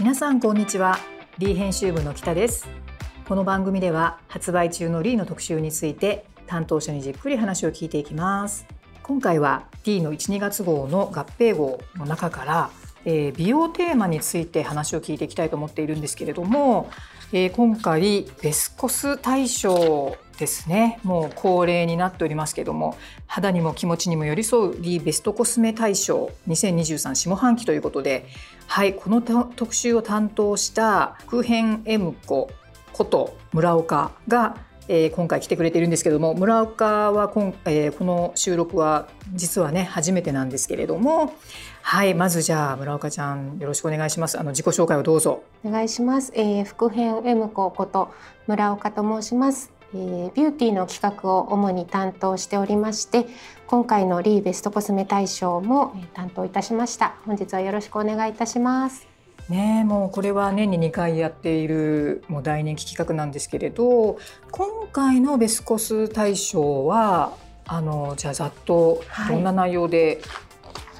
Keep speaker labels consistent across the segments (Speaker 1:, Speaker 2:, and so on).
Speaker 1: 皆さんこんにちは。リー編集部の北です。この番組では発売中のリーの特集について担当者にじっくり話を聞いていきます。今回は D の1、2月号の合併号の中からえー、美容テーマについて話を聞いていきたいと思っているんですけれども、えー、今回ベスコス大賞ですね。もう恒例になっておりますけども肌にも気持ちにも寄り添うリーベストコスメ大賞2023下半期ということではいこの特集を担当した空編 M 子こと村岡がえー、今回来てくれているんですけども村岡は今、えー、この収録は実はね初めてなんですけれどもはいまずじゃあ村岡ちゃんよろしくお願いします。あの自己紹介をどうぞ。
Speaker 2: お願いします、えー、副編 M 子こと村岡と申します。えー、ビューティーの企画を主に担当しておりまして今回のリーベストコスメ大賞も担当いたしました。本日はよろしくお願いいたします。
Speaker 1: ねもうこれは年に2回やっているもう大人気企画なんですけれど今回のベスコス大賞はあのじゃあざっとどんな内容で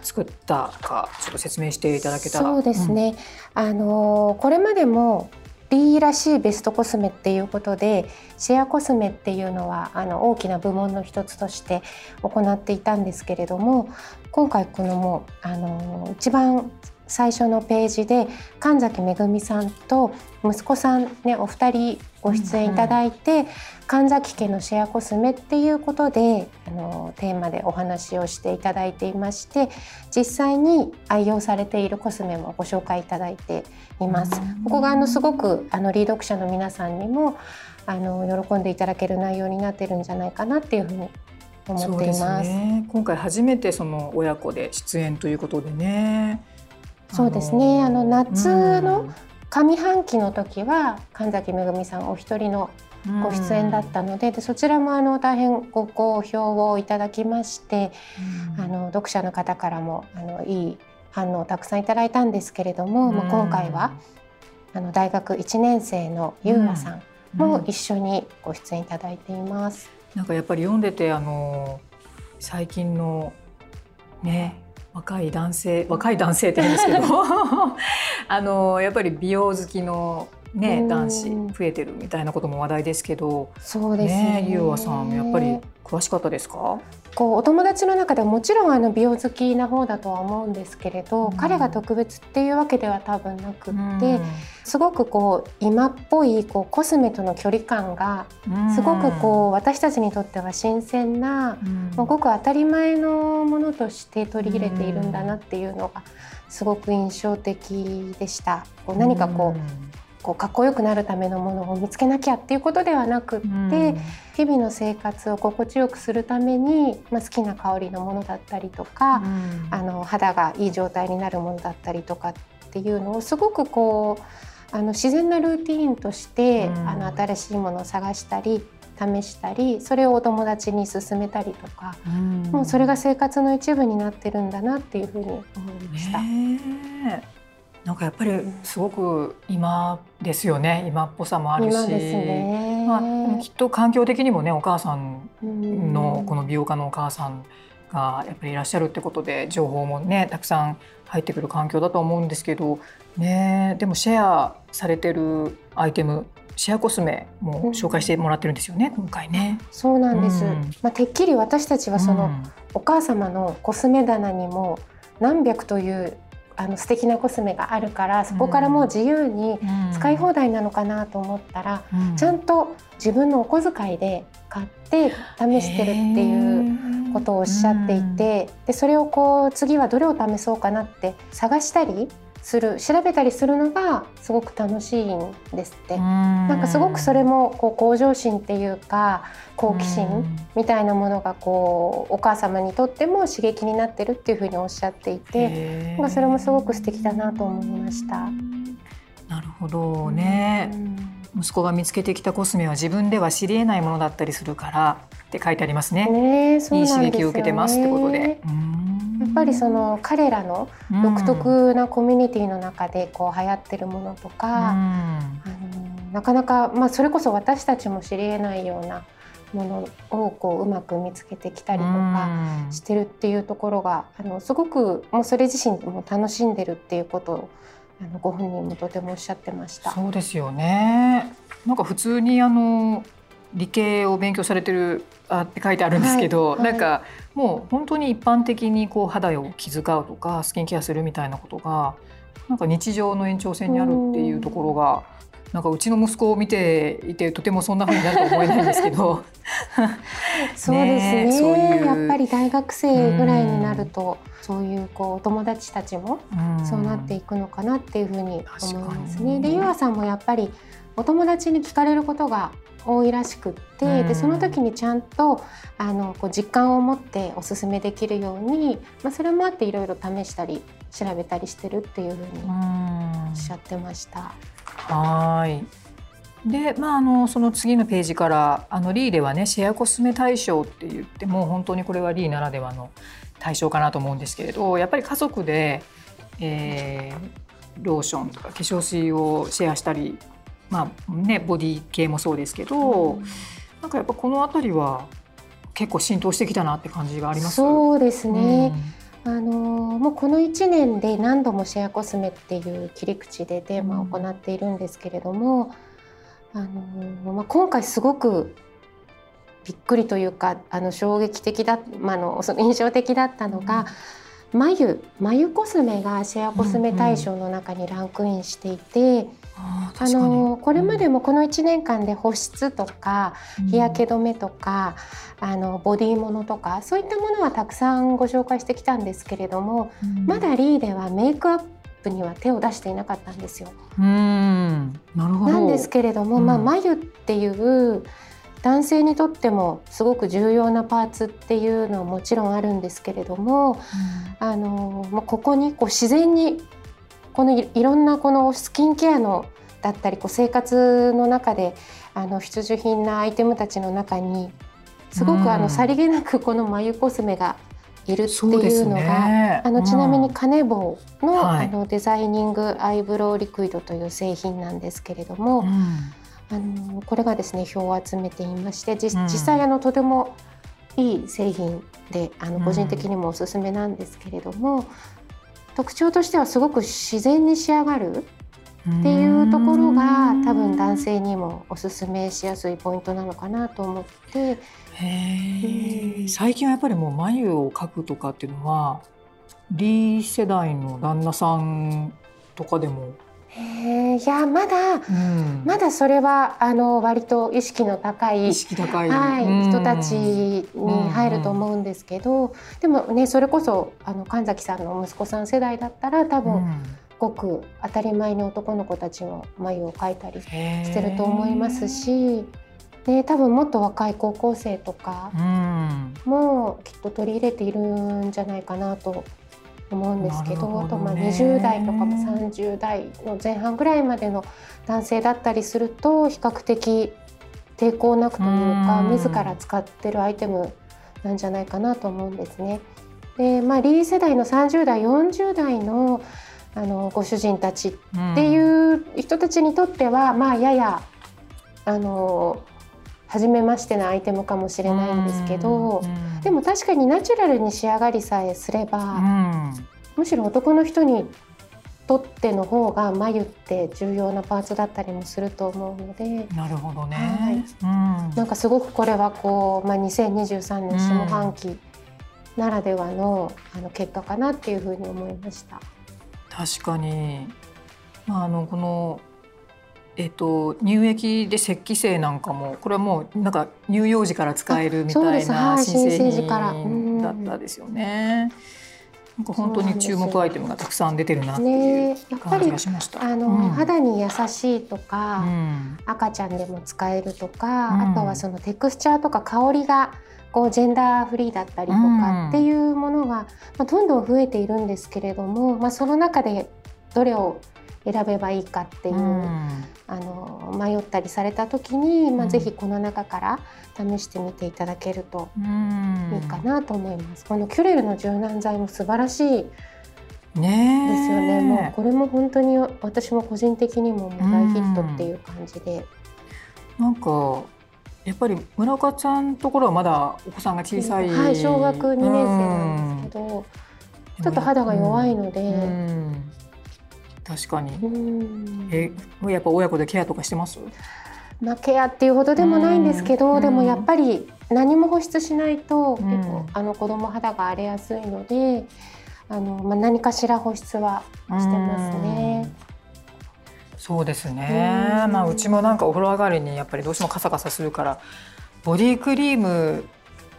Speaker 1: 作ったか、ちょっと説明していただけたら。
Speaker 2: そうですね、うん、あのこれまでもリーらしいベストコスメっていうことでシェアコスメっていうのはあの大きな部門の一つとして行っていたんですけれども今回このもうあの一番最初のページで神崎めぐみさんと息子さんねお二人ご出演いただいて、うんうん、神崎家のシェアコスメっていうことであのテーマでお話をしていただいていまして実際に愛用されているコスメもご紹介いただいています。ここがあのすごくあのリー読者の皆さんにもあの喜んでいただける内容になってるんじゃないかなっていうふうに思っています。すね、
Speaker 1: 今回初めてその親子で出演ということでね。
Speaker 2: そうですね。あの夏の上半期の時は神崎めぐみさんお一人のご出演だったのででそちらもあの大変ご好評をいただきまして、あの読者の方からもあのいい反応をたくさんいただいたんですけれども、もう今回はあの大学1年生のゆうあさんも一緒にご出演いただいています。
Speaker 1: なんかやっぱり読んでてあの最近のね若い男性若い男性って言うんですけど。あのやっぱり美容好きのね、男子増えてるみたいなことも話題ですけど。
Speaker 2: そうですね。
Speaker 1: ねゆうわさんやっぱり詳しかったですか？
Speaker 2: こうお友達の中でもちろんあの美容好きな方だとは思うんですけれど、うん、彼が特別っていうわけでは多分なくって、うん、すごくこう今っぽいこうコスメとの距離感がすごくこう私たちにとっては新鮮な、うん、ごく当たり前のものとして取り入れているんだなっていうのがすごく印象的でした。こう何かこうこうかっこよくなるためのものを見つけなきゃっていうことではなくって、うん、日々の生活を心地よくするために、まあ、好きな香りのものだったりとか、うん、あの肌がいい状態になるものだったりとかっていうのをすごくこうあの自然なルーティーンとして、うん、あの新しいものを探したり試したりそれをお友達に勧めたりとか、もうそれが生活の一部になってるんだなっていうふうに思いました。
Speaker 1: なんかやっぱりすごく今ですよね。今っぽさもあるし、
Speaker 2: ね、
Speaker 1: まあ、きっと環境的にもねお母さんのこの美容家のお母さんがやっぱりいらっしゃるってことで情報もねたくさん入ってくる環境だと思うんですけど、ね、でもシェアされてるアイテムシェアコスメも紹介してもらってるんですよね、うん、今回ね。
Speaker 2: そうなんです、うん、まあ、てっきり私たちはその、お母様のコスメ棚にも何百というあの素敵なコスメがあるからそこからもう自由に使い放題なのかなと思ったら、うん、ちゃんと自分のお小遣いで買って試してるっていうことをおっしゃっていて、でそれをこう次はどれを試そうかなって探したりする調べたりするのがすごく楽しいんですって。なんかすごくそれもこう向上心っていうか好奇心みたいなものがこうお母様にとっても刺激になってるっていうふうにおっしゃっていてそれもすごく素敵だなと思いました。
Speaker 1: なるほどね、息子が見つけてきたコスメは自分では知りえないものだったりするからって書いてありますね。
Speaker 2: ね
Speaker 1: いい刺激を受けてますってことで。
Speaker 2: やっぱりその彼らの独特なコミュニティの中でこう流行ってるものとか、うん、あのなかなか、まあ、それこそ私たちも知りえないようなものをこううまく見つけてきたりとかしてるっていうところが、あのすごくもうそれ自身も楽しんでるっていうことをあのご本人もとてもおっしゃってました。
Speaker 1: そうですよね。なんか普通にあの理系を勉強されてるあって書いてあるんですけど、
Speaker 2: はいはい。
Speaker 1: なんかもう本当に一般的にこう肌を気遣うとかスキンケアするみたいなことがなんか日常の延長線にあるっていうところが。なんかうちの息子を見ていてとてもそんな風になるとは思えないんですけど。
Speaker 2: そうですね。
Speaker 1: ねそういう。
Speaker 2: やっぱり大学生ぐらいになると、そういうこうお友達たちも
Speaker 1: うん。
Speaker 2: そうなっていくのかなっていうふうに思いますね。
Speaker 1: に。
Speaker 2: で、ゆあさんもやっぱりお友達に聞かれることが多いらしくって、
Speaker 1: うん
Speaker 2: でその時にちゃんとあのこう実感を持っておすすめできるように、まあ、それもあっていろいろ試したり調べたりしてるっていうふうに
Speaker 1: うん
Speaker 2: おっしゃってました。
Speaker 1: はい。で、まあ、あのその次のページからあのリーではねシェアコスメ対象って言っても本当にこれはリーならではの対象かなと思うんですけれどやっぱり家族で、えーローションとか化粧水をシェアしたり、まあね、ボディ系もそうですけど、なんかやっぱこの辺りは結構浸透してきたなって感じがあります。
Speaker 2: そうですね、
Speaker 1: うん。
Speaker 2: あのもうこの1年で何度もシェアコスメっていう切り口でテーマを行っているんですけれども、あのまあ、今回すごくびっくりというかあの衝撃的だ、まあ、あのその印象的だったのが、眉眉コスメがシェアコスメ対象の中にランクインしていて、あ
Speaker 1: あー確かに。
Speaker 2: のこれまでもこの1年間で保湿とか日焼け止めとか、あのボディものとかそういったものはたくさんご紹介してきたんですけれども、
Speaker 1: うん。
Speaker 2: まだリーではメイクアップには手を出していなかったんですよ。
Speaker 1: うん。なるほど。
Speaker 2: なんですけれども、
Speaker 1: うん。
Speaker 2: まあ、眉っていう男性にとってもすごく重要なパーツっていうのはもちろんあるんですけれどもあのまあここにこう自然にこのいいろんなこのスキンケアのだったりこう生活の中であの必需品なアイテムたちの中にすご
Speaker 1: うん。
Speaker 2: くあのさりげなくこの眉コスメがいるっていうのが、
Speaker 1: ね。
Speaker 2: あのちなみに
Speaker 1: うん
Speaker 2: カネボウの,、
Speaker 1: はい。
Speaker 2: あのデザイニングアイブロウリクイドという製品なんですけれども、あのこれがですね票を集めていまして実際あのとてもいい製品であの
Speaker 1: うん。
Speaker 2: 個人的にもおすすめなんですけれども、特徴としてはすごく自然に仕上がるっていうところが多分男性にもおすすめしやすいポイントなのかなと思って。
Speaker 1: へ最近はやっぱりもう眉を描くとかっていうのは D 世代の旦那さんとかでも、
Speaker 2: へー。いやまだ
Speaker 1: うん。
Speaker 2: まだそれはあの割と意識の高い
Speaker 1: 意識高い、
Speaker 2: はい、
Speaker 1: うん。
Speaker 2: 人たちに入ると思うんですけど、でもねそれこそあの神崎さんの息子さん世代だったら多分、
Speaker 1: うん。
Speaker 2: ごく当たり前に男の子たちも眉を描いたりしてると思いますし、で多分もっと若い高校生とか
Speaker 1: うん。
Speaker 2: もきっと取り入れているんじゃないかなと思うんですけど
Speaker 1: ね。
Speaker 2: あとまあ20代とかも30代の前半ぐらいまでの男性だったりすると比較的抵抗なくというか
Speaker 1: うん。
Speaker 2: 自ら使ってるアイテムなんじゃないかなと思うんですね。でまあ、リー世代の30代40代のあのご主人たちっていう人たちにとっては、まあややあの初めましてなアイテムかもしれないんですけど、
Speaker 1: うん。
Speaker 2: でも確かにナチュラルに仕上がりさえすれば、
Speaker 1: うん
Speaker 2: むしろ男の人にとっての方が眉って重要なパーツだったりもすると思うので
Speaker 1: なるほどね、
Speaker 2: はい。
Speaker 1: うん。
Speaker 2: なんかすごくこれはこう、まあ、2023年下半期ならではの,、あの結果かなっていうふうに思いました。
Speaker 1: 確かに、まあ、あのこの、えっと、乳液で石器製なんかもこれはもうなんか乳幼児から使えるみたいな新
Speaker 2: 生児
Speaker 1: だったですよね。なんか本当に注目アイテムがたくさん出てるなっていう
Speaker 2: ねやっぱ
Speaker 1: 感じ
Speaker 2: り
Speaker 1: がしました。
Speaker 2: あの、
Speaker 1: うん。
Speaker 2: 肌に優しいとか、
Speaker 1: うん。
Speaker 2: 赤ちゃんでも使えるとか、
Speaker 1: うん。
Speaker 2: あとはそのテクスチャーとか香りがこうジェンダーフリーだったりと
Speaker 1: うん。
Speaker 2: かっていうものが、まあ、どんどん増えているんですけれども、まあ、その中でどれを選べばいいかっていう、
Speaker 1: うん。
Speaker 2: あの迷ったりされた時に、まあ、
Speaker 1: うん。
Speaker 2: ぜひこの中から試してみていただけると
Speaker 1: うん。
Speaker 2: いいかなと思います。このキュレルの柔軟剤も素晴らしいですよね。もうこれも本当に私も個人的にも大ヒットっていう感じで。
Speaker 1: なんかやっぱり村岡ちゃんのところはまだお子さんが小さい、
Speaker 2: はい、小学2年生なんですけど、ちょっと肌が弱いので、
Speaker 1: うん確かに。
Speaker 2: うん。
Speaker 1: えやっぱ親子でケアとかしてます？
Speaker 2: まあ、ケアっていうほどでもないんですけど、
Speaker 1: うん。
Speaker 2: でもやっぱり何も保湿しないと、
Speaker 1: うん。
Speaker 2: 結構あの子供肌が荒れやすいのであの、まあ、何かしら保湿はしてますね。
Speaker 1: そうですね、
Speaker 2: うん。
Speaker 1: まあうちもなんかお風呂上がりにやっぱりどうしてもカサカサするからボディクリーム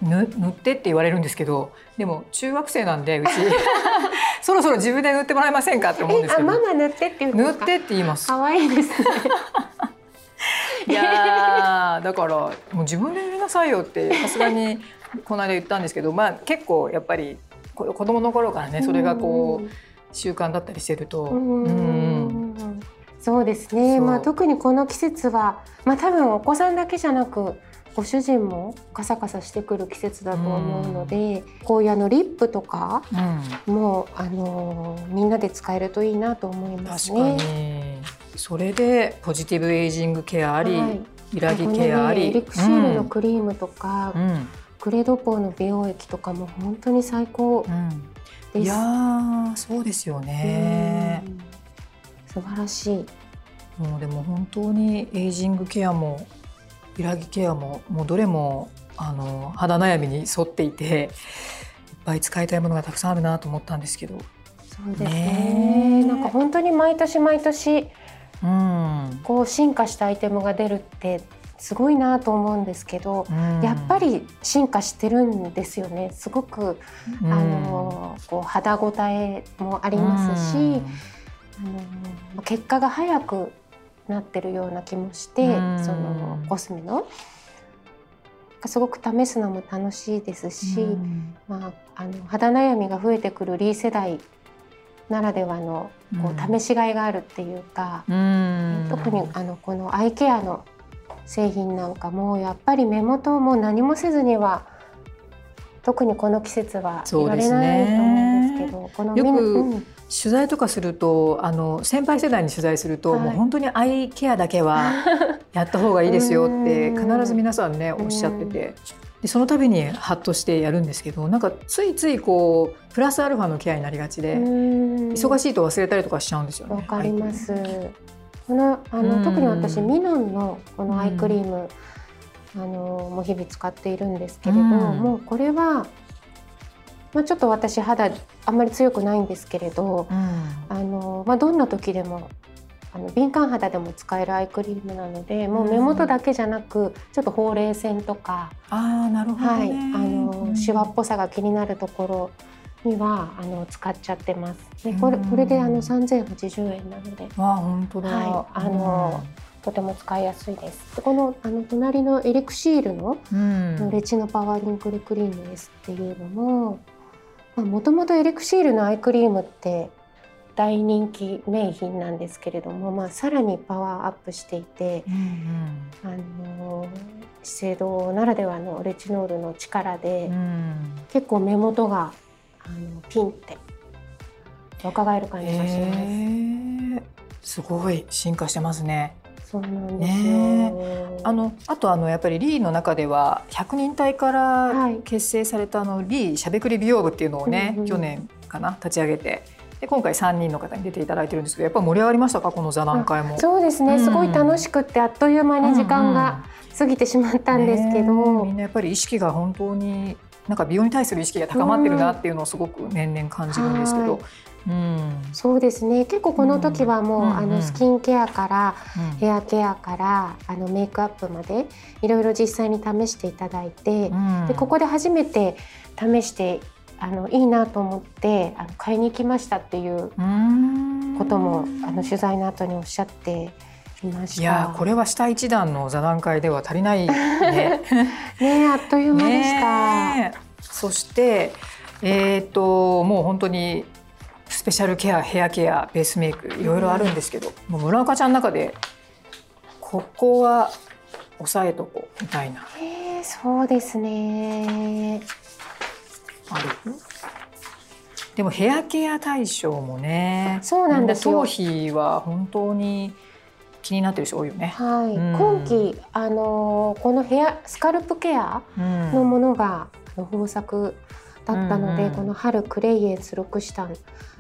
Speaker 1: ぬ塗ってって言われるんですけどでも中学生なんでうち そろそろ自分で塗ってもらえませんかって思うんです
Speaker 2: あ
Speaker 1: けど
Speaker 2: ママ塗ってっていう
Speaker 1: 塗ってって言います
Speaker 2: 可愛いですね。
Speaker 1: いやーだからもう自分で塗りなさいよってさすがにこの間言ったんですけどまあ結構やっぱりこ子供の頃からねそれがこう習慣だったりしてると
Speaker 2: うん。
Speaker 1: うん
Speaker 2: そうですね。まあ特にこの季節は、まあ多分お子さんだけじゃなく。ご主人もカサカサしてくる季節だと思うので、こういうあのリップとか
Speaker 1: うん
Speaker 2: もあのみんなで使えるといいなと思います
Speaker 1: 確か
Speaker 2: ね。
Speaker 1: にそれでポジティブエイジングケアあり、
Speaker 2: はい
Speaker 1: 揺らぎケアあり、
Speaker 2: ねエリクシールのクリームとか、
Speaker 1: うんうん
Speaker 2: グレドポーの美容液とかも本当に最高
Speaker 1: うん
Speaker 2: です。
Speaker 1: いやーそうですよね
Speaker 2: う。ん素晴らしい。
Speaker 1: もうでも本当にエイジングケアも揺らぎケアももうどれもあの肌悩みに沿っていていっぱい使いたいものがたくさんあるなと思ったんですけど、
Speaker 2: そうですね。
Speaker 1: ねえ
Speaker 2: なんか本当に毎年毎年
Speaker 1: うん。
Speaker 2: こう進化したアイテムが出るってすごいなと思うんですけど、
Speaker 1: うん。
Speaker 2: やっぱり進化してるんですよね。すごく、
Speaker 1: うん。
Speaker 2: あのこう肌ごたえもありますし、あの結果が早くなってるような気もして、
Speaker 1: うん。
Speaker 2: そのコスメの。すごく試すのも楽しいですし、
Speaker 1: うん。
Speaker 2: まあ、あの肌悩みが増えてくるリー世代ならではのこ
Speaker 1: うん。
Speaker 2: う試しがいがあるっていうか、
Speaker 1: うん。
Speaker 2: 特にあのこのアイケアの製品なんかもやっぱり目元をもう何もせずには特にこの季節はいられないと思うんですけどこの
Speaker 1: よく
Speaker 2: みうん。
Speaker 1: 取材とかするとあの先輩世代に取材すると、
Speaker 2: はい。
Speaker 1: もう本当にアイケアだけは やった方がいいですよって
Speaker 2: うん。
Speaker 1: 必ず皆さんねおっしゃってて。でその度にハッとしてやるんですけどなんかついついこうプラスアルファのケアになりがちで、忙
Speaker 2: い
Speaker 1: しいと忘れたりとかしちゃうんですよね。
Speaker 2: わかります。このあの、
Speaker 1: うん。
Speaker 2: 特に私ミノンのこのアイクリーム、あのもう日々使っているんですけれど、
Speaker 1: うん。
Speaker 2: もうこれは、まあ、ちょっと私肌あんまり強くないんですけれど、あのまあ、どんな時でもあの敏感肌でも使えるアイクリームなのでもう目元だけじゃなくちょっとほうれい線とか、
Speaker 1: ああなるほど
Speaker 2: はい、
Speaker 1: ね。
Speaker 2: あの
Speaker 1: うん。
Speaker 2: シワっぽさが気になるところにはあの使っちゃってます。でこれ
Speaker 1: うん。
Speaker 2: これであの3080円なので。
Speaker 1: わあ本当だ。
Speaker 2: はいあのとても使いやすいです。でこのあの隣のエリクシールの
Speaker 1: うん、
Speaker 2: レチノパワーリンクルクリームですっていうのももともとエリクシールのアイクリームって大人気名品なんですけれども、まあ、さらにパワーアップしていて、
Speaker 1: うん
Speaker 2: あの資生堂ならではのレチノールの力で、
Speaker 1: うんうん
Speaker 2: 結構目元があのピンって若返る感じがします。
Speaker 1: すごい進化してますね。
Speaker 2: そうなんですよ。
Speaker 1: ねあのあとあのやっぱりリーの中では100人隊か
Speaker 2: は
Speaker 1: ら
Speaker 2: い。
Speaker 1: 結成されたあのリーしゃべくり美容部っていうのをね、
Speaker 2: うんうん
Speaker 1: 去年かな立ち上げて。で今回3人の方に出ていただいてるんですけどやっぱり盛り上がりましたかこの座談会も。
Speaker 2: そうですね、
Speaker 1: うん。
Speaker 2: すごい楽しくってあっという間に時間が過ぎてしまったんですけど、
Speaker 1: ねえみんなやっぱり意識が本当になんか美容に対する意識が高まってるなっていうのをすごく年々感じるんですけど、うん
Speaker 2: そうですね。結構この時はもう、
Speaker 1: うん。うん。
Speaker 2: あのスキンケアから
Speaker 1: うん。
Speaker 2: ヘアケアからあのメイクアップまでいろいろ実際に試していただいて、
Speaker 1: うん。
Speaker 2: でここで初めて試してあのいいなと思ってあの買いに行きましたっていう
Speaker 1: うん。
Speaker 2: こともあの取材の後におっしゃっていました。
Speaker 1: いやーこれは下一段の座談会では足りないね。
Speaker 2: ねあっという間でした。
Speaker 1: そしてえっ、ともう本当にスペシャルケアヘアケアベースメイクいろいろあるんですけど、もう村岡ちゃんの中でここは押さえとこうみたいな。
Speaker 2: えーそうですね。
Speaker 1: ある？でもヘアケア対象もね
Speaker 2: そうなんです
Speaker 1: 頭皮は本当に気になってる人多いよね。
Speaker 2: はい、
Speaker 1: うん。
Speaker 2: 今期あのーこのヘアスカルプケア
Speaker 1: うん
Speaker 2: のものが、あの豊作だったので、
Speaker 1: うんうん
Speaker 2: この春クレイエンスロクシタンっ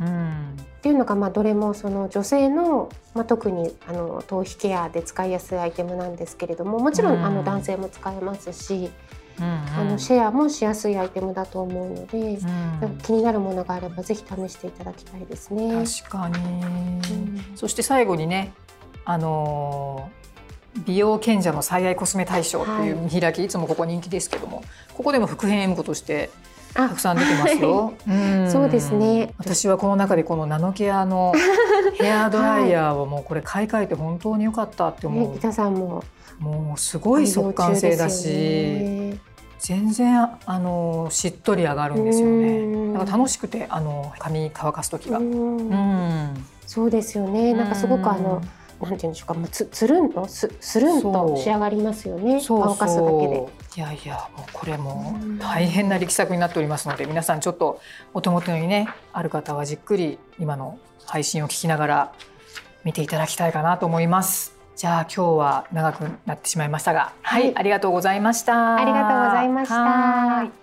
Speaker 1: うん。
Speaker 2: ていうのがまあどれもその女性の、まあ、特にあの頭皮ケアで使いやすいアイテムなんですけれどももちろん、
Speaker 1: うん。
Speaker 2: あの男性も使えますし、
Speaker 1: うんうん。
Speaker 2: あのシェアもしやすいアイテムだと思うので、
Speaker 1: うん。
Speaker 2: 気になるものがあればぜひ試していただきたいですね。
Speaker 1: 確かに、
Speaker 2: うん。
Speaker 1: そして最後にねあのー美容賢者の最愛コスメ大賞っていう見開き、い、つもここ人気ですけどもここでも副編 M 子として
Speaker 2: あ
Speaker 1: たくさん出てますよ。うん
Speaker 2: そうですね
Speaker 1: 私はこの中でこのナノケアの ヘアドライヤーをもうこれ買い替えて本当に良かったって思う。
Speaker 2: ね、板さんも
Speaker 1: もうすごい速乾性だし、
Speaker 2: ね
Speaker 1: 全然あのしっとり上がるんですよ
Speaker 2: う
Speaker 1: ね。
Speaker 2: ん
Speaker 1: なんか楽しくてあの髪乾かす時が。
Speaker 2: う
Speaker 1: うんん。
Speaker 2: そうですよね。なんかすごくあの、なんていうんでしょうか、まあ、つつるんとすするんと仕上がりますよね。乾かすだけで。
Speaker 1: いやいやもうこれも
Speaker 2: うん
Speaker 1: 大変な力作になっておりますので皆さんちょっとお手元にねある方はじっくり今の配信を聞きながら見ていただきたいかなと思います。じゃあ今日は長くなってしまいましたが、はい、
Speaker 2: はい
Speaker 1: ありがとうございました。
Speaker 2: ありがとうございました